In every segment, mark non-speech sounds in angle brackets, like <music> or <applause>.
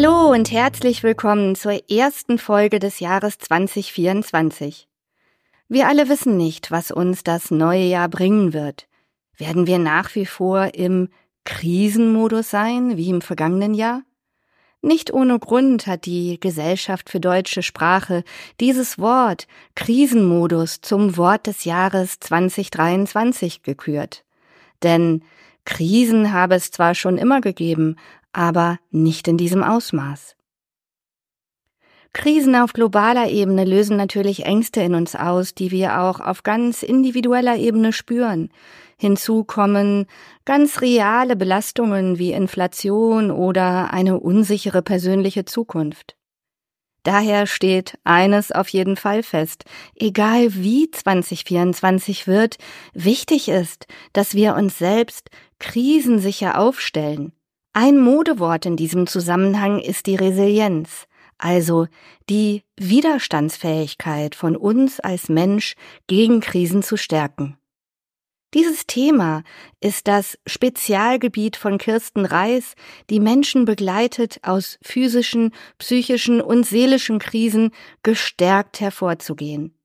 Hallo und herzlich willkommen zur ersten Folge des Jahres 2024. Wir alle wissen nicht, was uns das neue Jahr bringen wird. Werden wir nach wie vor im Krisenmodus sein, wie im vergangenen Jahr? Nicht ohne Grund hat die Gesellschaft für deutsche Sprache dieses Wort Krisenmodus zum Wort des Jahres 2023 gekürt. Denn Krisen habe es zwar schon immer gegeben, aber nicht in diesem Ausmaß. Krisen auf globaler Ebene lösen natürlich Ängste in uns aus, die wir auch auf ganz individueller Ebene spüren. Hinzu kommen ganz reale Belastungen wie Inflation oder eine unsichere persönliche Zukunft. Daher steht eines auf jeden Fall fest. Egal wie 2024 wird, wichtig ist, dass wir uns selbst krisensicher aufstellen. Ein Modewort in diesem Zusammenhang ist die Resilienz, also die Widerstandsfähigkeit von uns als Mensch gegen Krisen zu stärken. Dieses Thema ist das Spezialgebiet von Kirsten Reis, die Menschen begleitet, aus physischen, psychischen und seelischen Krisen gestärkt hervorzugehen.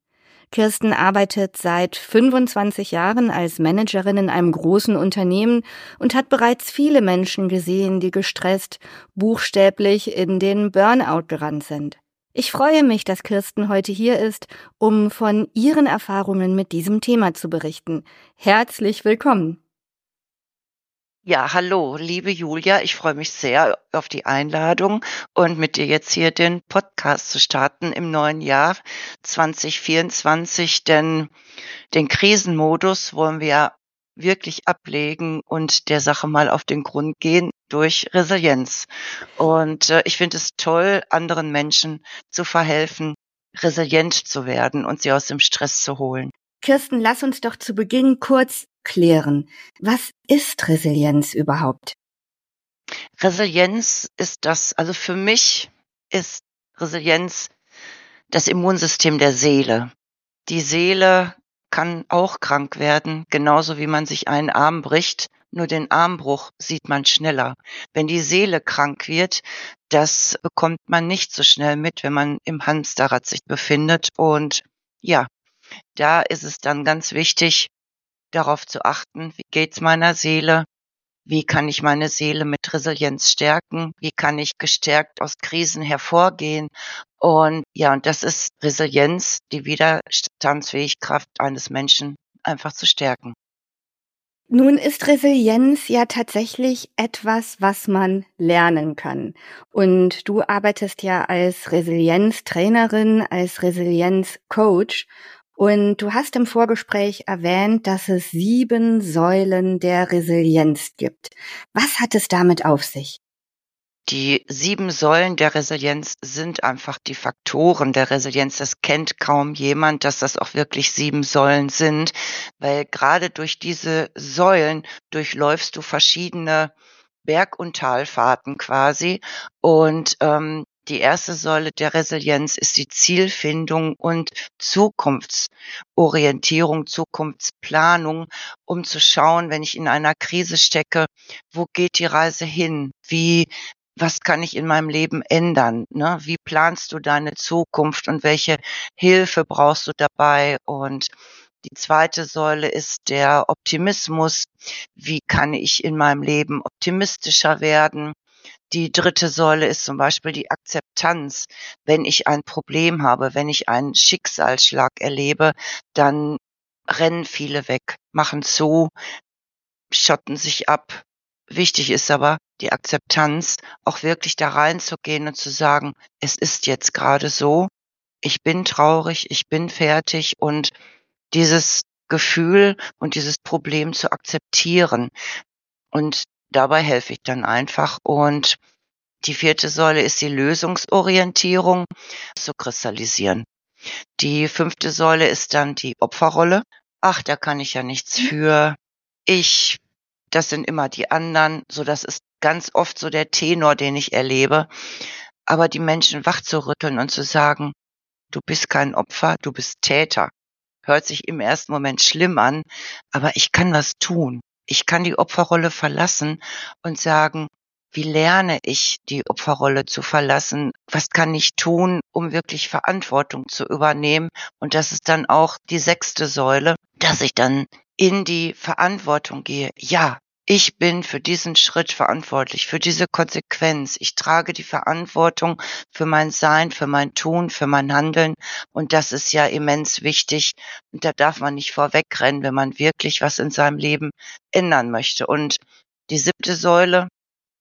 Kirsten arbeitet seit 25 Jahren als Managerin in einem großen Unternehmen und hat bereits viele Menschen gesehen, die gestresst, buchstäblich in den Burnout gerannt sind. Ich freue mich, dass Kirsten heute hier ist, um von ihren Erfahrungen mit diesem Thema zu berichten. Herzlich willkommen. Ja, hallo, liebe Julia, ich freue mich sehr auf die Einladung und mit dir jetzt hier den Podcast zu starten im neuen Jahr 2024, denn den Krisenmodus wollen wir wirklich ablegen und der Sache mal auf den Grund gehen durch Resilienz. Und äh, ich finde es toll, anderen Menschen zu verhelfen, resilient zu werden und sie aus dem Stress zu holen. Kirsten, lass uns doch zu Beginn kurz klären. Was ist Resilienz überhaupt? Resilienz ist das, also für mich ist Resilienz das Immunsystem der Seele. Die Seele kann auch krank werden, genauso wie man sich einen Arm bricht. Nur den Armbruch sieht man schneller. Wenn die Seele krank wird, das bekommt man nicht so schnell mit, wenn man im Hamsterrad sich befindet. Und ja, da ist es dann ganz wichtig, darauf zu achten, wie geht's meiner Seele? Wie kann ich meine Seele mit Resilienz stärken? Wie kann ich gestärkt aus Krisen hervorgehen? Und ja, und das ist Resilienz, die Widerstandsfähigkeit eines Menschen einfach zu stärken. Nun ist Resilienz ja tatsächlich etwas, was man lernen kann. Und du arbeitest ja als Resilienztrainerin, als Resilienzcoach. Und du hast im Vorgespräch erwähnt, dass es sieben Säulen der Resilienz gibt. Was hat es damit auf sich? Die sieben Säulen der Resilienz sind einfach die Faktoren der Resilienz. Das kennt kaum jemand, dass das auch wirklich sieben Säulen sind, weil gerade durch diese Säulen durchläufst du verschiedene Berg- und Talfahrten quasi. Und ähm, die erste Säule der Resilienz ist die Zielfindung und Zukunftsorientierung, Zukunftsplanung, um zu schauen, wenn ich in einer Krise stecke, wo geht die Reise hin? Wie was kann ich in meinem Leben ändern? Ne? Wie planst du deine Zukunft und welche Hilfe brauchst du dabei? Und die zweite Säule ist der Optimismus. Wie kann ich in meinem Leben optimistischer werden? Die dritte Säule ist zum Beispiel die Akzeptanz. Wenn ich ein Problem habe, wenn ich einen Schicksalsschlag erlebe, dann rennen viele weg, machen zu, schotten sich ab. Wichtig ist aber die Akzeptanz, auch wirklich da reinzugehen und zu sagen, es ist jetzt gerade so, ich bin traurig, ich bin fertig und dieses Gefühl und dieses Problem zu akzeptieren. Und dabei helfe ich dann einfach. Und die vierte Säule ist die Lösungsorientierung zu kristallisieren. Die fünfte Säule ist dann die Opferrolle. Ach, da kann ich ja nichts mhm. für. Ich, das sind immer die anderen. So, das ist ganz oft so der Tenor, den ich erlebe. Aber die Menschen wach zu rütteln und zu sagen, du bist kein Opfer, du bist Täter. Hört sich im ersten Moment schlimm an, aber ich kann was tun. Ich kann die Opferrolle verlassen und sagen, wie lerne ich, die Opferrolle zu verlassen? Was kann ich tun, um wirklich Verantwortung zu übernehmen? Und das ist dann auch die sechste Säule, dass ich dann in die Verantwortung gehe. Ja, ich bin für diesen Schritt verantwortlich, für diese Konsequenz. Ich trage die Verantwortung für mein Sein, für mein Tun, für mein Handeln. Und das ist ja immens wichtig. Und da darf man nicht vorwegrennen, wenn man wirklich was in seinem Leben ändern möchte. Und die siebte Säule,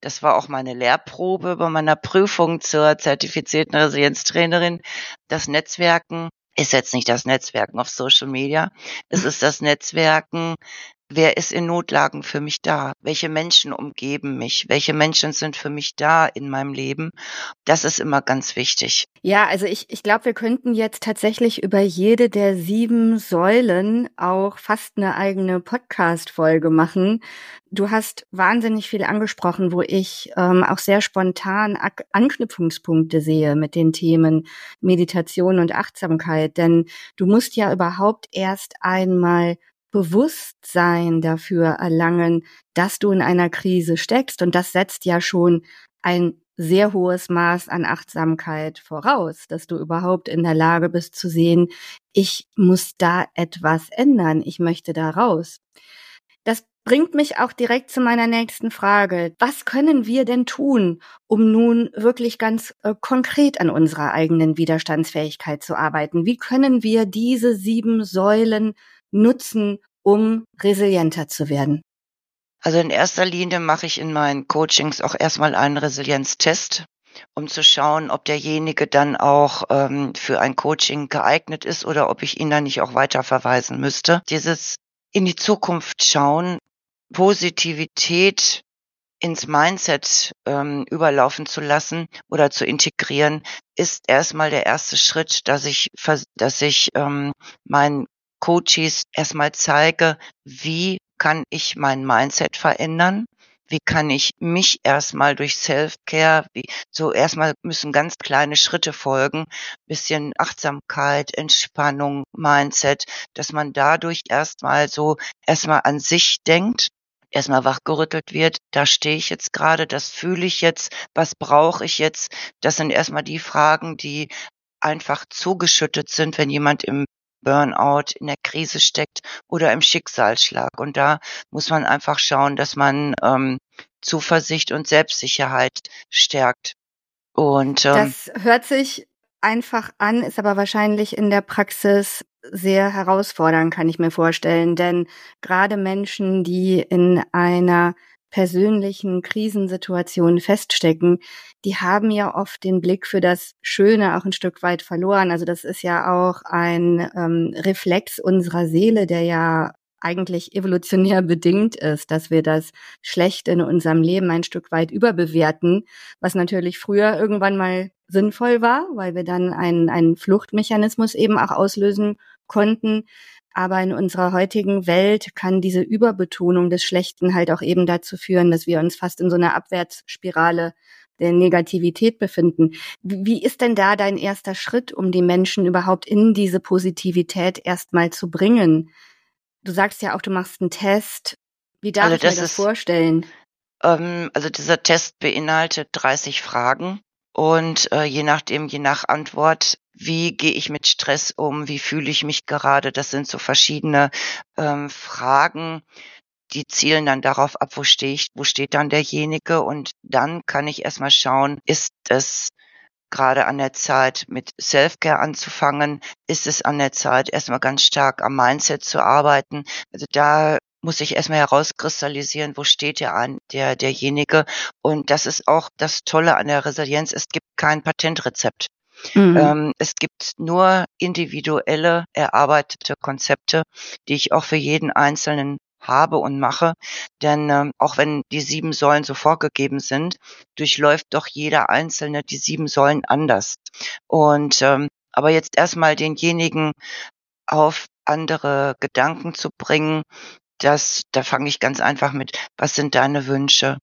das war auch meine Lehrprobe bei meiner Prüfung zur zertifizierten Resilienztrainerin, das Netzwerken ist jetzt nicht das Netzwerken auf Social Media. Es ist das Netzwerken wer ist in Notlagen für mich da? Welche Menschen umgeben mich? Welche Menschen sind für mich da in meinem Leben? Das ist immer ganz wichtig. Ja, also ich, ich glaube, wir könnten jetzt tatsächlich über jede der sieben Säulen auch fast eine eigene Podcast-Folge machen. Du hast wahnsinnig viel angesprochen, wo ich ähm, auch sehr spontan Ak Anknüpfungspunkte sehe mit den Themen Meditation und Achtsamkeit. Denn du musst ja überhaupt erst einmal Bewusstsein dafür erlangen, dass du in einer Krise steckst. Und das setzt ja schon ein sehr hohes Maß an Achtsamkeit voraus, dass du überhaupt in der Lage bist zu sehen, ich muss da etwas ändern, ich möchte da raus. Das bringt mich auch direkt zu meiner nächsten Frage. Was können wir denn tun, um nun wirklich ganz äh, konkret an unserer eigenen Widerstandsfähigkeit zu arbeiten? Wie können wir diese sieben Säulen nutzen, um resilienter zu werden? Also in erster Linie mache ich in meinen Coachings auch erstmal einen Resilienztest, um zu schauen, ob derjenige dann auch ähm, für ein Coaching geeignet ist oder ob ich ihn dann nicht auch weiter verweisen müsste. Dieses in die Zukunft schauen, Positivität ins Mindset ähm, überlaufen zu lassen oder zu integrieren, ist erstmal der erste Schritt, dass ich, dass ich ähm, mein Coaches erstmal zeige, wie kann ich mein Mindset verändern? Wie kann ich mich erstmal durch Self-Care, so erstmal müssen ganz kleine Schritte folgen, bisschen Achtsamkeit, Entspannung, Mindset, dass man dadurch erstmal so erstmal an sich denkt erstmal wachgerüttelt wird, da stehe ich jetzt gerade, das fühle ich jetzt, was brauche ich jetzt? Das sind erstmal die Fragen, die einfach zugeschüttet sind, wenn jemand im Burnout, in der Krise steckt oder im Schicksalsschlag. Und da muss man einfach schauen, dass man ähm, Zuversicht und Selbstsicherheit stärkt. Und ähm, das hört sich einfach an, ist aber wahrscheinlich in der Praxis sehr herausfordernd, kann ich mir vorstellen. Denn gerade Menschen, die in einer persönlichen Krisensituationen feststecken, die haben ja oft den Blick für das Schöne auch ein Stück weit verloren. Also das ist ja auch ein ähm, Reflex unserer Seele, der ja eigentlich evolutionär <laughs> bedingt ist, dass wir das Schlechte in unserem Leben ein Stück weit überbewerten, was natürlich früher irgendwann mal sinnvoll war, weil wir dann einen, einen Fluchtmechanismus eben auch auslösen konnten. Aber in unserer heutigen Welt kann diese Überbetonung des Schlechten halt auch eben dazu führen, dass wir uns fast in so einer Abwärtsspirale der Negativität befinden. Wie ist denn da dein erster Schritt, um die Menschen überhaupt in diese Positivität erstmal zu bringen? Du sagst ja auch, du machst einen Test. Wie darf also ich mir das ist, vorstellen? Ähm, also dieser Test beinhaltet 30 Fragen und äh, je nachdem, je nach Antwort, wie gehe ich mit Stress um, wie fühle ich mich gerade, das sind so verschiedene ähm, Fragen, die zielen dann darauf ab, wo stehe ich, wo steht dann derjenige und dann kann ich erstmal schauen, ist es gerade an der Zeit, mit Selfcare anzufangen? Ist es an der Zeit, erstmal ganz stark am Mindset zu arbeiten? Also da muss ich erstmal herauskristallisieren, wo steht der an, der, derjenige. Und das ist auch das Tolle an der Resilienz. Es gibt kein Patentrezept. Mhm. Ähm, es gibt nur individuelle, erarbeitete Konzepte, die ich auch für jeden Einzelnen habe und mache. Denn ähm, auch wenn die sieben Säulen so vorgegeben sind, durchläuft doch jeder Einzelne die sieben Säulen anders. Und ähm, aber jetzt erstmal denjenigen auf andere Gedanken zu bringen, das, da fange ich ganz einfach mit, was sind deine Wünsche?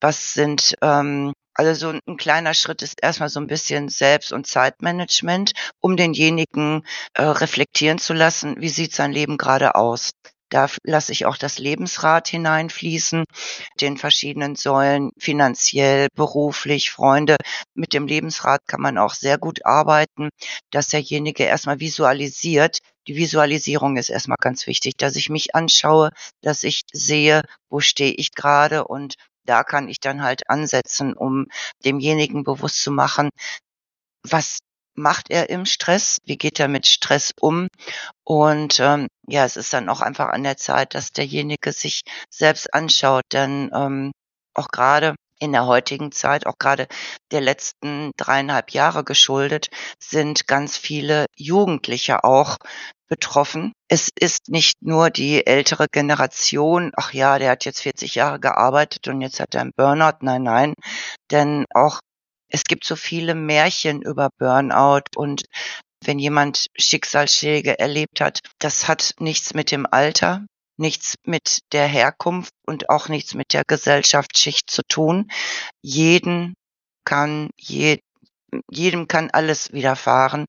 Was sind, ähm, also so ein kleiner Schritt ist erstmal so ein bisschen Selbst- und Zeitmanagement, um denjenigen äh, reflektieren zu lassen, wie sieht sein Leben gerade aus? Da lasse ich auch das Lebensrad hineinfließen, den verschiedenen Säulen, finanziell, beruflich, Freunde. Mit dem Lebensrad kann man auch sehr gut arbeiten, dass derjenige erstmal visualisiert. Die Visualisierung ist erstmal ganz wichtig, dass ich mich anschaue, dass ich sehe, wo stehe ich gerade und da kann ich dann halt ansetzen, um demjenigen bewusst zu machen, was macht er im Stress? Wie geht er mit Stress um? Und ähm, ja, es ist dann auch einfach an der Zeit, dass derjenige sich selbst anschaut, denn ähm, auch gerade in der heutigen Zeit, auch gerade der letzten dreieinhalb Jahre geschuldet, sind ganz viele Jugendliche auch betroffen. Es ist nicht nur die ältere Generation, ach ja, der hat jetzt 40 Jahre gearbeitet und jetzt hat er einen Burnout. Nein, nein, denn auch es gibt so viele Märchen über Burnout und wenn jemand Schicksalsschläge erlebt hat, das hat nichts mit dem Alter, nichts mit der Herkunft und auch nichts mit der Gesellschaftsschicht zu tun. Jeden kann, je, jedem kann alles widerfahren.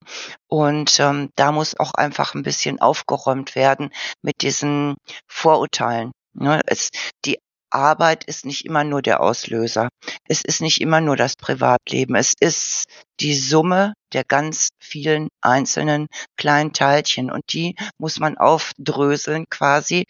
Und ähm, da muss auch einfach ein bisschen aufgeräumt werden mit diesen Vorurteilen. Ne? Es, die Arbeit ist nicht immer nur der Auslöser. Es ist nicht immer nur das Privatleben. Es ist die Summe der ganz vielen einzelnen kleinen Teilchen. Und die muss man aufdröseln quasi,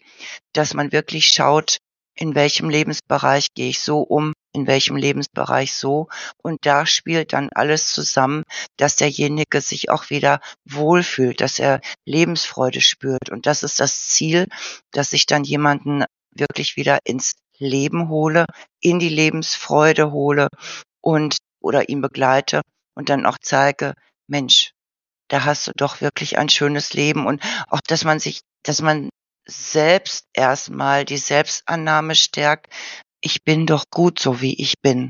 dass man wirklich schaut, in welchem Lebensbereich gehe ich so um, in welchem Lebensbereich so. Und da spielt dann alles zusammen, dass derjenige sich auch wieder wohlfühlt, dass er Lebensfreude spürt. Und das ist das Ziel, dass ich dann jemanden wirklich wieder ins Leben hole, in die Lebensfreude hole und oder ihn begleite und dann auch zeige, Mensch, da hast du doch wirklich ein schönes Leben und auch, dass man sich, dass man selbst erstmal die Selbstannahme stärkt, ich bin doch gut so wie ich bin.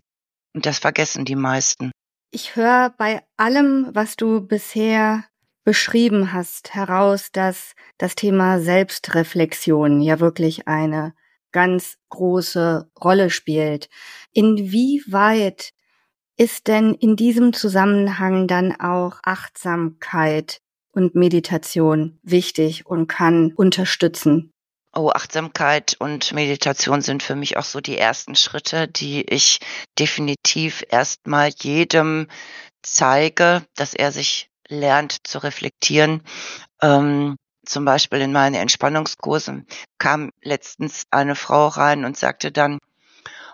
Und das vergessen die meisten. Ich höre bei allem, was du bisher beschrieben hast, heraus, dass das Thema Selbstreflexion ja wirklich eine ganz große Rolle spielt. Inwieweit ist denn in diesem Zusammenhang dann auch Achtsamkeit und Meditation wichtig und kann unterstützen? Oh, Achtsamkeit und Meditation sind für mich auch so die ersten Schritte, die ich definitiv erstmal jedem zeige, dass er sich lernt zu reflektieren. Ähm, zum Beispiel in meine Entspannungskursen kam letztens eine Frau rein und sagte dann,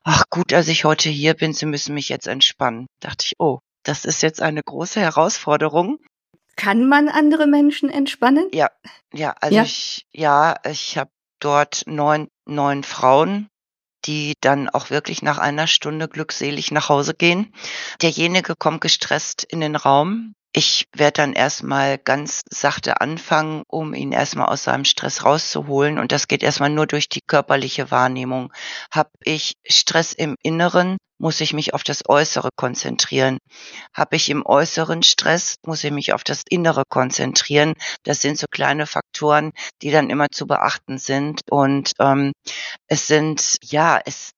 ach gut, dass ich heute hier bin, Sie müssen mich jetzt entspannen. Dachte ich, oh, das ist jetzt eine große Herausforderung. Kann man andere Menschen entspannen? Ja, ja, also ja. ich, ja, ich habe dort neun, neun Frauen, die dann auch wirklich nach einer Stunde glückselig nach Hause gehen. Derjenige kommt gestresst in den Raum, ich werde dann erstmal ganz sachte anfangen, um ihn erstmal aus seinem Stress rauszuholen. Und das geht erstmal nur durch die körperliche Wahrnehmung. Hab ich Stress im Inneren, muss ich mich auf das Äußere konzentrieren. Hab ich im Äußeren Stress, muss ich mich auf das Innere konzentrieren. Das sind so kleine Faktoren, die dann immer zu beachten sind. Und ähm, es sind, ja, es,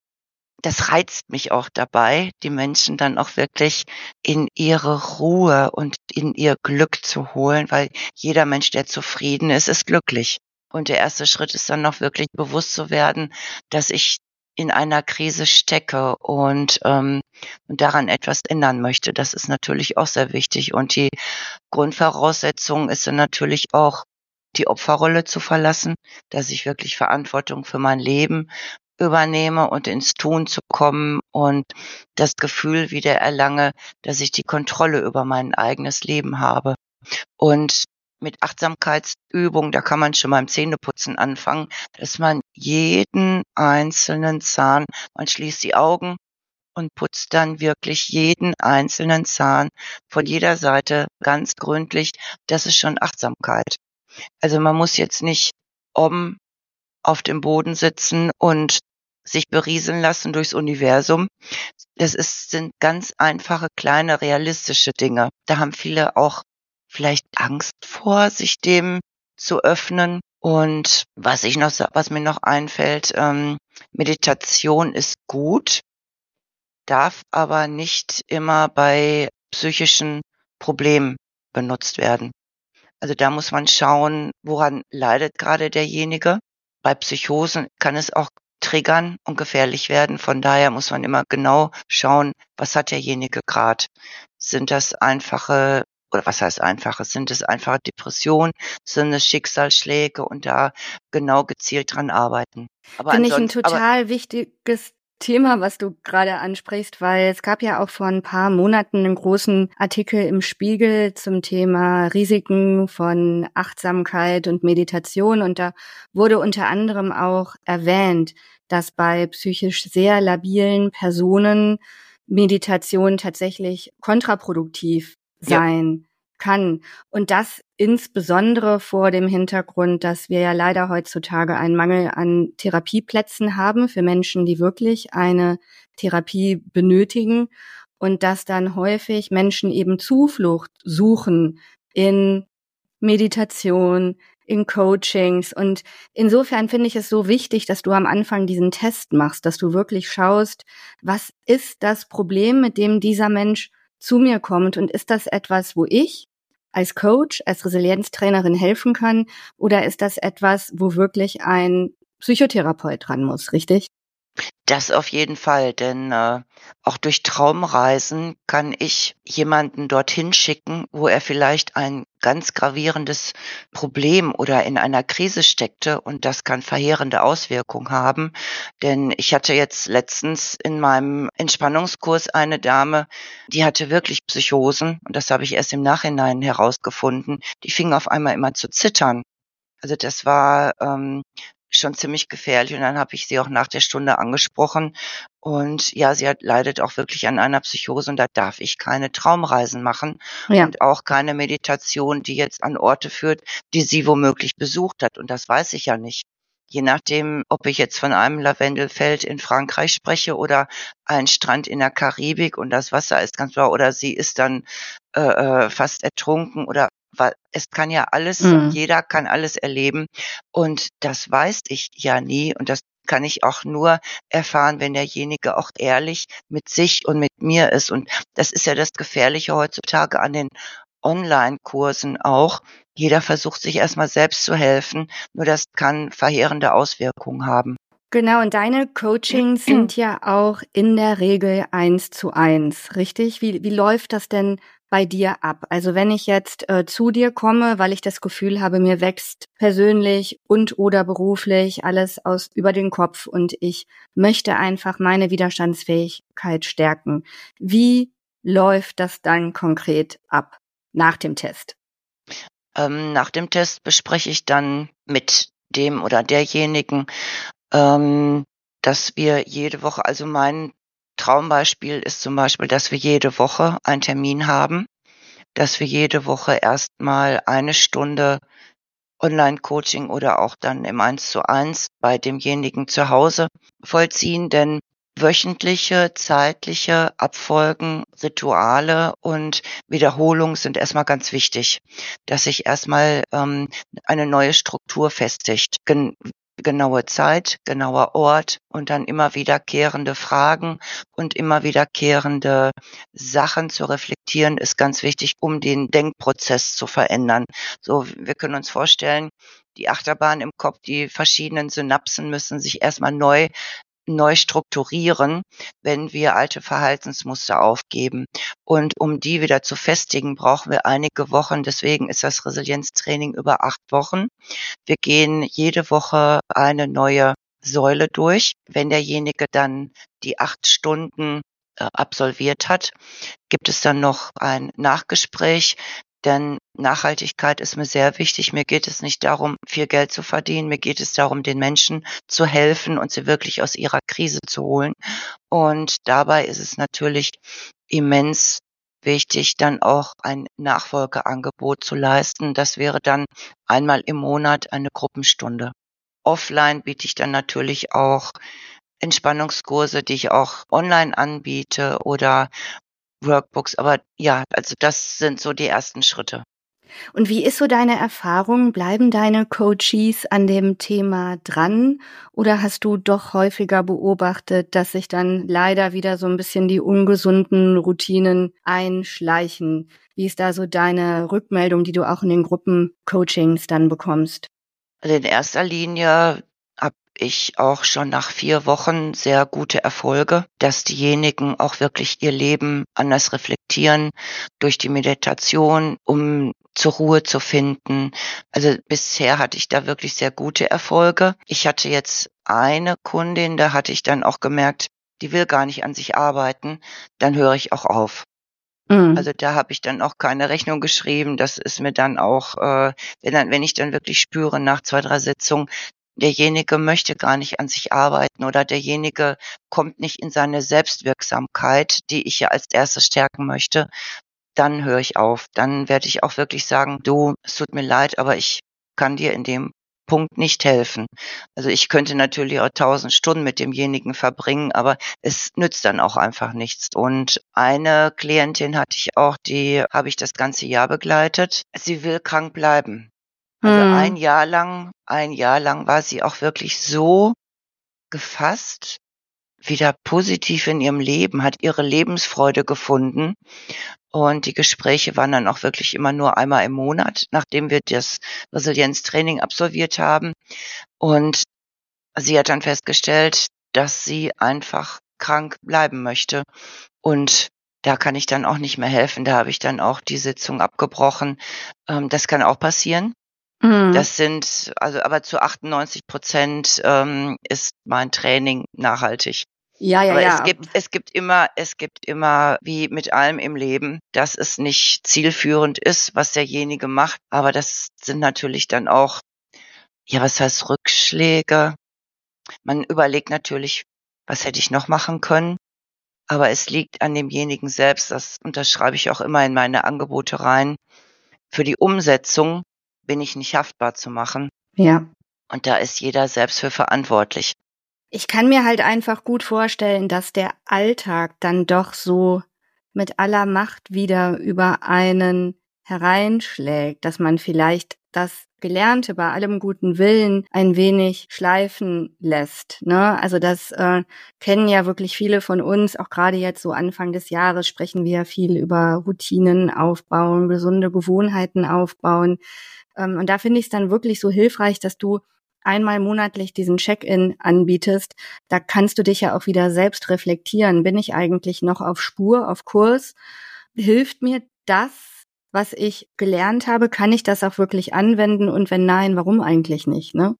das reizt mich auch dabei, die Menschen dann auch wirklich in ihre Ruhe und in ihr Glück zu holen, weil jeder Mensch, der zufrieden ist, ist glücklich. Und der erste Schritt ist dann noch wirklich bewusst zu werden, dass ich in einer Krise stecke und, ähm, und daran etwas ändern möchte. Das ist natürlich auch sehr wichtig. Und die Grundvoraussetzung ist dann natürlich auch, die Opferrolle zu verlassen, dass ich wirklich Verantwortung für mein Leben übernehme und ins Tun zu kommen und das Gefühl wieder erlange, dass ich die Kontrolle über mein eigenes Leben habe. Und mit Achtsamkeitsübung, da kann man schon beim Zähneputzen anfangen, dass man jeden einzelnen Zahn, man schließt die Augen und putzt dann wirklich jeden einzelnen Zahn von jeder Seite ganz gründlich. Das ist schon Achtsamkeit. Also man muss jetzt nicht um auf dem Boden sitzen und sich berieseln lassen durchs Universum. Das ist, sind ganz einfache, kleine, realistische Dinge. Da haben viele auch vielleicht Angst vor, sich dem zu öffnen. Und was ich noch, was mir noch einfällt, ähm, Meditation ist gut, darf aber nicht immer bei psychischen Problemen benutzt werden. Also da muss man schauen, woran leidet gerade derjenige bei Psychosen kann es auch triggern und gefährlich werden. Von daher muss man immer genau schauen, was hat derjenige gerade. Sind das einfache oder was heißt einfache? Sind es einfache Depressionen? Sind es Schicksalsschläge und da genau gezielt dran arbeiten? Finde ich ein total wichtiges Thema, was du gerade ansprichst, weil es gab ja auch vor ein paar Monaten einen großen Artikel im Spiegel zum Thema Risiken von Achtsamkeit und Meditation und da wurde unter anderem auch erwähnt, dass bei psychisch sehr labilen Personen Meditation tatsächlich kontraproduktiv sein ja. kann. Und das insbesondere vor dem Hintergrund, dass wir ja leider heutzutage einen Mangel an Therapieplätzen haben für Menschen, die wirklich eine Therapie benötigen und dass dann häufig Menschen eben Zuflucht suchen in Meditation, in Coachings. Und insofern finde ich es so wichtig, dass du am Anfang diesen Test machst, dass du wirklich schaust, was ist das Problem, mit dem dieser Mensch zu mir kommt und ist das etwas, wo ich als Coach, als Resilienztrainerin helfen kann oder ist das etwas, wo wirklich ein Psychotherapeut dran muss, richtig? Das auf jeden Fall, denn äh, auch durch Traumreisen kann ich jemanden dorthin schicken, wo er vielleicht ein ganz gravierendes Problem oder in einer Krise steckte und das kann verheerende Auswirkungen haben. Denn ich hatte jetzt letztens in meinem Entspannungskurs eine Dame, die hatte wirklich Psychosen und das habe ich erst im Nachhinein herausgefunden. Die fing auf einmal immer zu zittern. Also das war ähm, schon ziemlich gefährlich. Und dann habe ich sie auch nach der Stunde angesprochen. Und ja, sie hat, leidet auch wirklich an einer Psychose und da darf ich keine Traumreisen machen ja. und auch keine Meditation, die jetzt an Orte führt, die sie womöglich besucht hat. Und das weiß ich ja nicht. Je nachdem, ob ich jetzt von einem Lavendelfeld in Frankreich spreche oder einen Strand in der Karibik und das Wasser ist ganz blau oder sie ist dann äh, äh fast ertrunken oder weil es kann ja alles, mhm. jeder kann alles erleben und das weiß ich ja nie und das kann ich auch nur erfahren, wenn derjenige auch ehrlich mit sich und mit mir ist. Und das ist ja das Gefährliche heutzutage an den Online-Kursen auch. Jeder versucht sich erstmal selbst zu helfen, nur das kann verheerende Auswirkungen haben. Genau, und deine Coachings <clears throat> sind ja auch in der Regel eins zu eins, richtig? Wie, wie läuft das denn bei dir ab? Also wenn ich jetzt äh, zu dir komme, weil ich das Gefühl habe, mir wächst persönlich und oder beruflich alles aus über den Kopf und ich möchte einfach meine Widerstandsfähigkeit stärken. Wie läuft das dann konkret ab nach dem Test? Ähm, nach dem Test bespreche ich dann mit dem oder derjenigen, ähm, dass wir jede Woche, also mein Traumbeispiel ist zum Beispiel, dass wir jede Woche einen Termin haben, dass wir jede Woche erstmal eine Stunde Online-Coaching oder auch dann im Eins zu eins bei demjenigen zu Hause vollziehen, denn wöchentliche, zeitliche Abfolgen, Rituale und Wiederholung sind erstmal ganz wichtig, dass sich erstmal ähm, eine neue Struktur festigt. Gen genaue Zeit, genauer Ort und dann immer wiederkehrende Fragen und immer wiederkehrende Sachen zu reflektieren, ist ganz wichtig, um den Denkprozess zu verändern. So, wir können uns vorstellen, die Achterbahn im Kopf, die verschiedenen Synapsen müssen sich erstmal neu neu strukturieren, wenn wir alte Verhaltensmuster aufgeben. Und um die wieder zu festigen, brauchen wir einige Wochen. Deswegen ist das Resilienztraining über acht Wochen. Wir gehen jede Woche eine neue Säule durch. Wenn derjenige dann die acht Stunden äh, absolviert hat, gibt es dann noch ein Nachgespräch, denn Nachhaltigkeit ist mir sehr wichtig. Mir geht es nicht darum, viel Geld zu verdienen. Mir geht es darum, den Menschen zu helfen und sie wirklich aus ihrer Krise zu holen. Und dabei ist es natürlich immens wichtig, dann auch ein Nachfolgeangebot zu leisten. Das wäre dann einmal im Monat eine Gruppenstunde. Offline biete ich dann natürlich auch Entspannungskurse, die ich auch online anbiete oder Workbooks. Aber ja, also das sind so die ersten Schritte. Und wie ist so deine Erfahrung? Bleiben deine Coaches an dem Thema dran? Oder hast du doch häufiger beobachtet, dass sich dann leider wieder so ein bisschen die ungesunden Routinen einschleichen? Wie ist da so deine Rückmeldung, die du auch in den Gruppencoachings dann bekommst? Also in erster Linie ich auch schon nach vier Wochen sehr gute Erfolge, dass diejenigen auch wirklich ihr Leben anders reflektieren durch die Meditation, um zur Ruhe zu finden. Also bisher hatte ich da wirklich sehr gute Erfolge. Ich hatte jetzt eine Kundin, da hatte ich dann auch gemerkt, die will gar nicht an sich arbeiten, dann höre ich auch auf. Mhm. Also da habe ich dann auch keine Rechnung geschrieben. Das ist mir dann auch, äh, wenn, dann, wenn ich dann wirklich spüre nach zwei, drei Sitzungen, derjenige möchte gar nicht an sich arbeiten oder derjenige kommt nicht in seine Selbstwirksamkeit, die ich ja als erstes stärken möchte, dann höre ich auf. Dann werde ich auch wirklich sagen, du, es tut mir leid, aber ich kann dir in dem Punkt nicht helfen. Also ich könnte natürlich auch tausend Stunden mit demjenigen verbringen, aber es nützt dann auch einfach nichts. Und eine Klientin hatte ich auch, die habe ich das ganze Jahr begleitet. Sie will krank bleiben. Also hm. ein Jahr lang, ein Jahr lang war sie auch wirklich so gefasst, wieder positiv in ihrem Leben, hat ihre Lebensfreude gefunden. Und die Gespräche waren dann auch wirklich immer nur einmal im Monat, nachdem wir das Resilienztraining absolviert haben. Und sie hat dann festgestellt, dass sie einfach krank bleiben möchte. Und da kann ich dann auch nicht mehr helfen. Da habe ich dann auch die Sitzung abgebrochen. Ähm, das kann auch passieren. Mhm. Das sind, also aber zu 98 Prozent ähm, ist mein Training nachhaltig. Ja, ja, aber ja. Es gibt, es gibt immer, es gibt immer, wie mit allem im Leben, dass es nicht zielführend ist, was derjenige macht. Aber das sind natürlich dann auch, ja, was heißt Rückschläge? Man überlegt natürlich, was hätte ich noch machen können? Aber es liegt an demjenigen selbst, das unterschreibe ich auch immer in meine Angebote rein. Für die Umsetzung bin ich nicht haftbar zu machen. Ja. Und da ist jeder selbst für verantwortlich. Ich kann mir halt einfach gut vorstellen, dass der Alltag dann doch so mit aller Macht wieder über einen hereinschlägt, dass man vielleicht das Gelernte bei allem guten Willen ein wenig schleifen lässt. Ne? Also das äh, kennen ja wirklich viele von uns, auch gerade jetzt so Anfang des Jahres sprechen wir ja viel über Routinen aufbauen, gesunde Gewohnheiten aufbauen. Ähm, und da finde ich es dann wirklich so hilfreich, dass du einmal monatlich diesen Check-in anbietest. Da kannst du dich ja auch wieder selbst reflektieren. Bin ich eigentlich noch auf Spur, auf Kurs? Hilft mir das, was ich gelernt habe? Kann ich das auch wirklich anwenden? Und wenn nein, warum eigentlich nicht? Ne?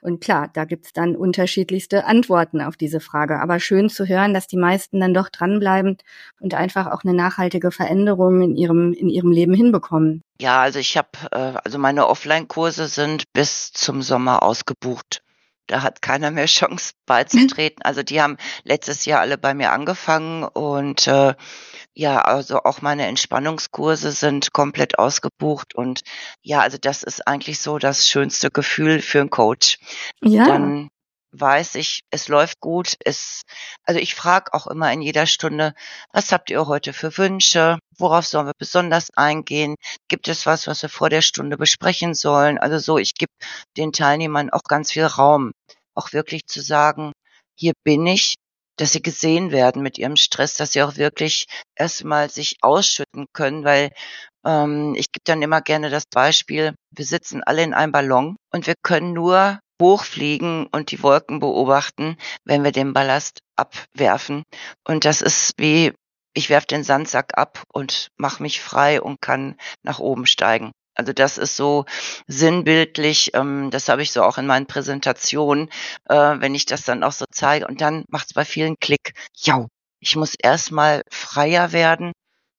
Und klar, da gibt's dann unterschiedlichste Antworten auf diese Frage. Aber schön zu hören, dass die meisten dann doch dranbleiben und einfach auch eine nachhaltige Veränderung in ihrem, in ihrem Leben hinbekommen. Ja, also ich habe, äh, also meine Offline-Kurse sind bis zum Sommer ausgebucht. Da hat keiner mehr <laughs> Chance beizutreten. Also die haben letztes Jahr alle bei mir angefangen und äh, ja, also auch meine Entspannungskurse sind komplett ausgebucht und ja, also das ist eigentlich so das schönste Gefühl für einen Coach. Ja. Dann weiß ich, es läuft gut. Es, also ich frage auch immer in jeder Stunde, was habt ihr heute für Wünsche? Worauf sollen wir besonders eingehen? Gibt es was, was wir vor der Stunde besprechen sollen? Also so, ich gebe den Teilnehmern auch ganz viel Raum, auch wirklich zu sagen, hier bin ich, dass sie gesehen werden mit ihrem Stress, dass sie auch wirklich erstmal sich ausschütten können, weil ähm, ich gebe dann immer gerne das Beispiel, wir sitzen alle in einem Ballon und wir können nur hochfliegen und die Wolken beobachten, wenn wir den Ballast abwerfen. Und das ist wie, ich werfe den Sandsack ab und mache mich frei und kann nach oben steigen. Also das ist so sinnbildlich, ähm, das habe ich so auch in meinen Präsentationen, äh, wenn ich das dann auch so zeige. Und dann macht es bei vielen Klick, ja, ich muss erstmal freier werden,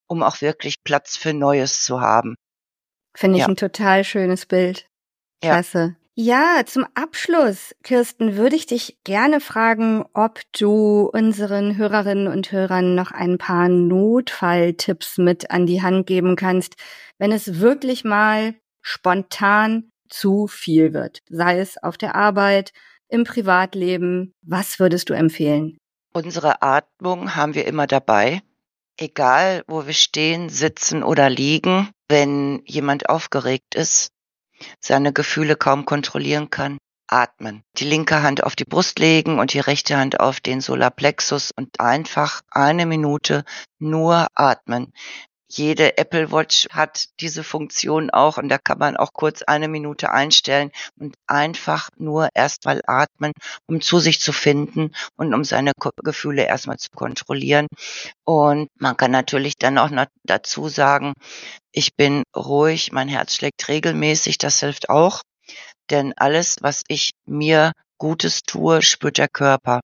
um auch wirklich Platz für Neues zu haben. Finde ich ja. ein total schönes Bild. Klasse. Ja. Ja, zum Abschluss, Kirsten, würde ich dich gerne fragen, ob du unseren Hörerinnen und Hörern noch ein paar Notfalltipps mit an die Hand geben kannst, wenn es wirklich mal spontan zu viel wird, sei es auf der Arbeit, im Privatleben. Was würdest du empfehlen? Unsere Atmung haben wir immer dabei, egal wo wir stehen, sitzen oder liegen. Wenn jemand aufgeregt ist, seine Gefühle kaum kontrollieren kann, atmen. Die linke Hand auf die Brust legen und die rechte Hand auf den Solarplexus und einfach eine Minute nur atmen jede Apple Watch hat diese Funktion auch und da kann man auch kurz eine Minute einstellen und einfach nur erstmal atmen, um zu sich zu finden und um seine Gefühle erstmal zu kontrollieren. Und man kann natürlich dann auch noch dazu sagen, ich bin ruhig, mein Herz schlägt regelmäßig, das hilft auch, denn alles, was ich mir Gutes tue, spürt der Körper.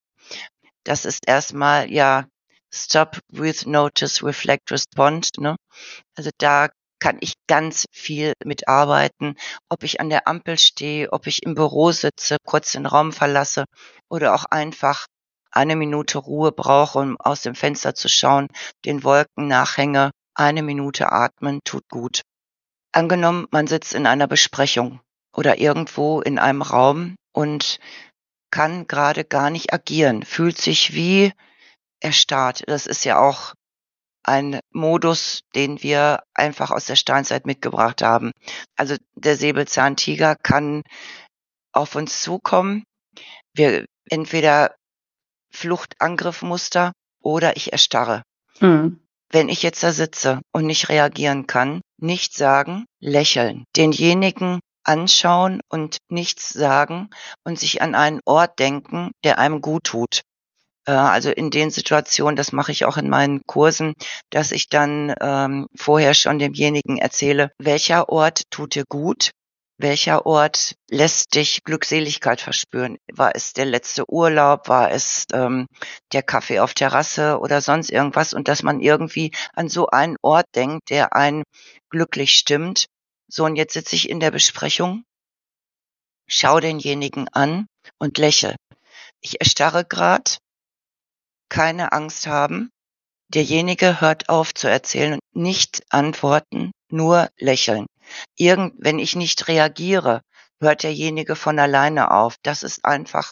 Das ist erstmal ja Stop, Breathe, Notice, Reflect, Respond. Ne? Also da kann ich ganz viel mitarbeiten, ob ich an der Ampel stehe, ob ich im Büro sitze, kurz den Raum verlasse oder auch einfach eine Minute Ruhe brauche, um aus dem Fenster zu schauen, den Wolken nachhänge, eine Minute atmen, tut gut. Angenommen, man sitzt in einer Besprechung oder irgendwo in einem Raum und kann gerade gar nicht agieren, fühlt sich wie erstarrt. Das ist ja auch ein Modus, den wir einfach aus der Steinzeit mitgebracht haben. Also der Säbelzahntiger kann auf uns zukommen. Wir entweder Fluchtangriffmuster oder ich erstarre. Mhm. Wenn ich jetzt da sitze und nicht reagieren kann, nicht sagen, lächeln, denjenigen anschauen und nichts sagen und sich an einen Ort denken, der einem gut tut. Äh, also in den Situationen, das mache ich auch in meinen Kursen, dass ich dann ähm, vorher schon demjenigen erzähle, welcher Ort tut dir gut, welcher Ort lässt dich Glückseligkeit verspüren? War es der letzte Urlaub? War es ähm, der Kaffee auf Terrasse oder sonst irgendwas? Und dass man irgendwie an so einen Ort denkt, der einen glücklich stimmt. So, und jetzt sitze ich in der Besprechung, schau denjenigen an und lächle. Ich erstarre grad, keine Angst haben. Derjenige hört auf zu erzählen und nicht antworten, nur lächeln. Irgend, wenn ich nicht reagiere, hört derjenige von alleine auf. Das ist einfach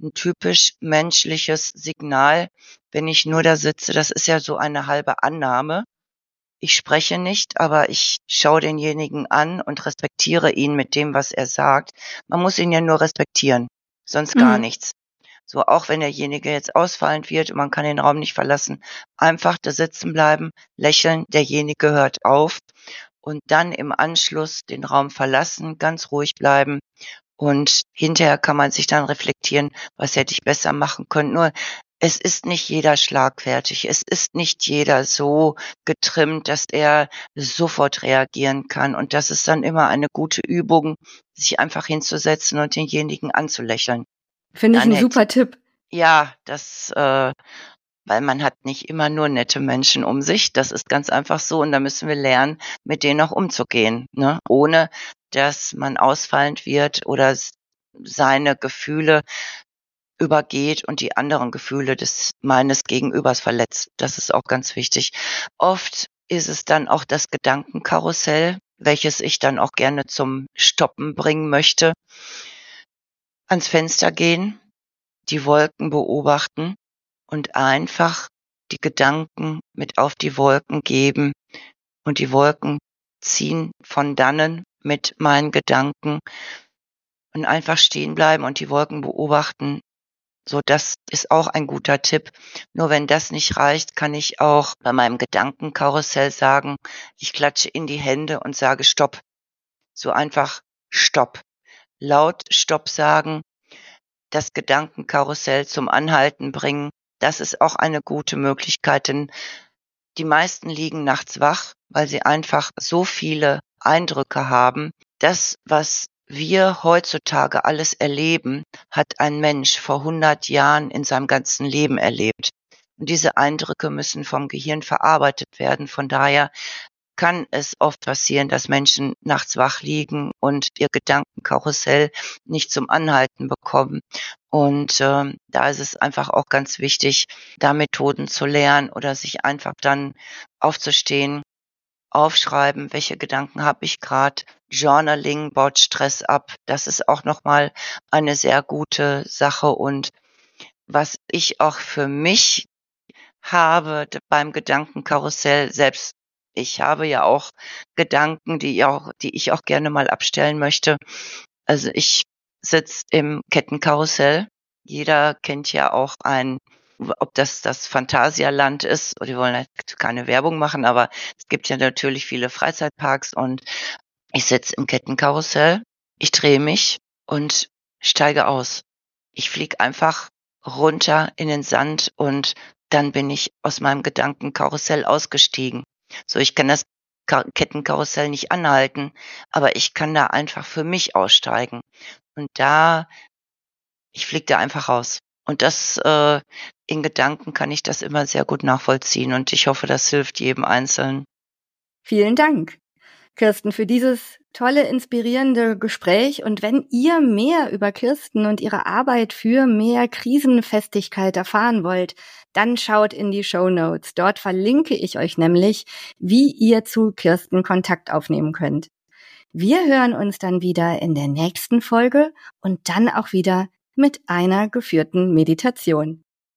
ein typisch menschliches Signal, wenn ich nur da sitze. Das ist ja so eine halbe Annahme. Ich spreche nicht, aber ich schaue denjenigen an und respektiere ihn mit dem, was er sagt. Man muss ihn ja nur respektieren, sonst gar mhm. nichts. So, auch wenn derjenige jetzt ausfallend wird und man kann den Raum nicht verlassen, einfach da sitzen bleiben, lächeln, derjenige hört auf und dann im Anschluss den Raum verlassen, ganz ruhig bleiben und hinterher kann man sich dann reflektieren, was hätte ich besser machen können. Nur es ist nicht jeder schlagfertig. Es ist nicht jeder so getrimmt, dass er sofort reagieren kann. Und das ist dann immer eine gute Übung, sich einfach hinzusetzen und denjenigen anzulächeln. Finde ich ein super Tipp. Ja, das, äh, weil man hat nicht immer nur nette Menschen um sich. Das ist ganz einfach so und da müssen wir lernen, mit denen auch umzugehen, ne? ohne dass man ausfallend wird oder seine Gefühle übergeht und die anderen Gefühle des meines Gegenübers verletzt. Das ist auch ganz wichtig. Oft ist es dann auch das Gedankenkarussell, welches ich dann auch gerne zum Stoppen bringen möchte ans Fenster gehen, die Wolken beobachten und einfach die Gedanken mit auf die Wolken geben und die Wolken ziehen von dannen mit meinen Gedanken und einfach stehen bleiben und die Wolken beobachten. So, das ist auch ein guter Tipp. Nur wenn das nicht reicht, kann ich auch bei meinem Gedankenkarussell sagen, ich klatsche in die Hände und sage Stopp. So einfach Stopp laut Stopp sagen, das Gedankenkarussell zum Anhalten bringen. Das ist auch eine gute Möglichkeit, denn die meisten liegen nachts wach, weil sie einfach so viele Eindrücke haben. Das, was wir heutzutage alles erleben, hat ein Mensch vor 100 Jahren in seinem ganzen Leben erlebt. Und diese Eindrücke müssen vom Gehirn verarbeitet werden. Von daher kann es oft passieren, dass Menschen nachts wach liegen und ihr Gedankenkarussell nicht zum Anhalten bekommen. Und äh, da ist es einfach auch ganz wichtig, da Methoden zu lernen oder sich einfach dann aufzustehen, aufschreiben, welche Gedanken habe ich gerade. Journaling baut Stress ab. Das ist auch nochmal eine sehr gute Sache. Und was ich auch für mich habe beim Gedankenkarussell, selbst ich habe ja auch Gedanken, die auch, die ich auch gerne mal abstellen möchte. Also ich sitze im Kettenkarussell. Jeder kennt ja auch ein ob das das Phantasialand ist, die wollen halt keine Werbung machen, aber es gibt ja natürlich viele Freizeitparks und ich sitze im Kettenkarussell, ich drehe mich und steige aus. Ich fliege einfach runter in den Sand und dann bin ich aus meinem Gedankenkarussell ausgestiegen. So, ich kann das Kettenkarussell nicht anhalten, aber ich kann da einfach für mich aussteigen. Und da, ich fliege da einfach raus. Und das äh, in Gedanken kann ich das immer sehr gut nachvollziehen und ich hoffe, das hilft jedem Einzelnen. Vielen Dank. Kirsten, für dieses tolle, inspirierende Gespräch. Und wenn ihr mehr über Kirsten und ihre Arbeit für mehr Krisenfestigkeit erfahren wollt, dann schaut in die Show Notes. Dort verlinke ich euch nämlich, wie ihr zu Kirsten Kontakt aufnehmen könnt. Wir hören uns dann wieder in der nächsten Folge und dann auch wieder mit einer geführten Meditation.